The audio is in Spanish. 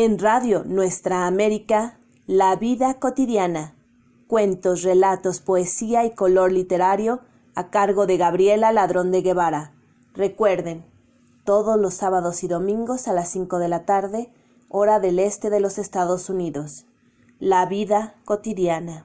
En Radio Nuestra América, La Vida Cotidiana. Cuentos, relatos, poesía y color literario a cargo de Gabriela Ladrón de Guevara. Recuerden, todos los sábados y domingos a las 5 de la tarde, hora del este de los Estados Unidos. La vida cotidiana.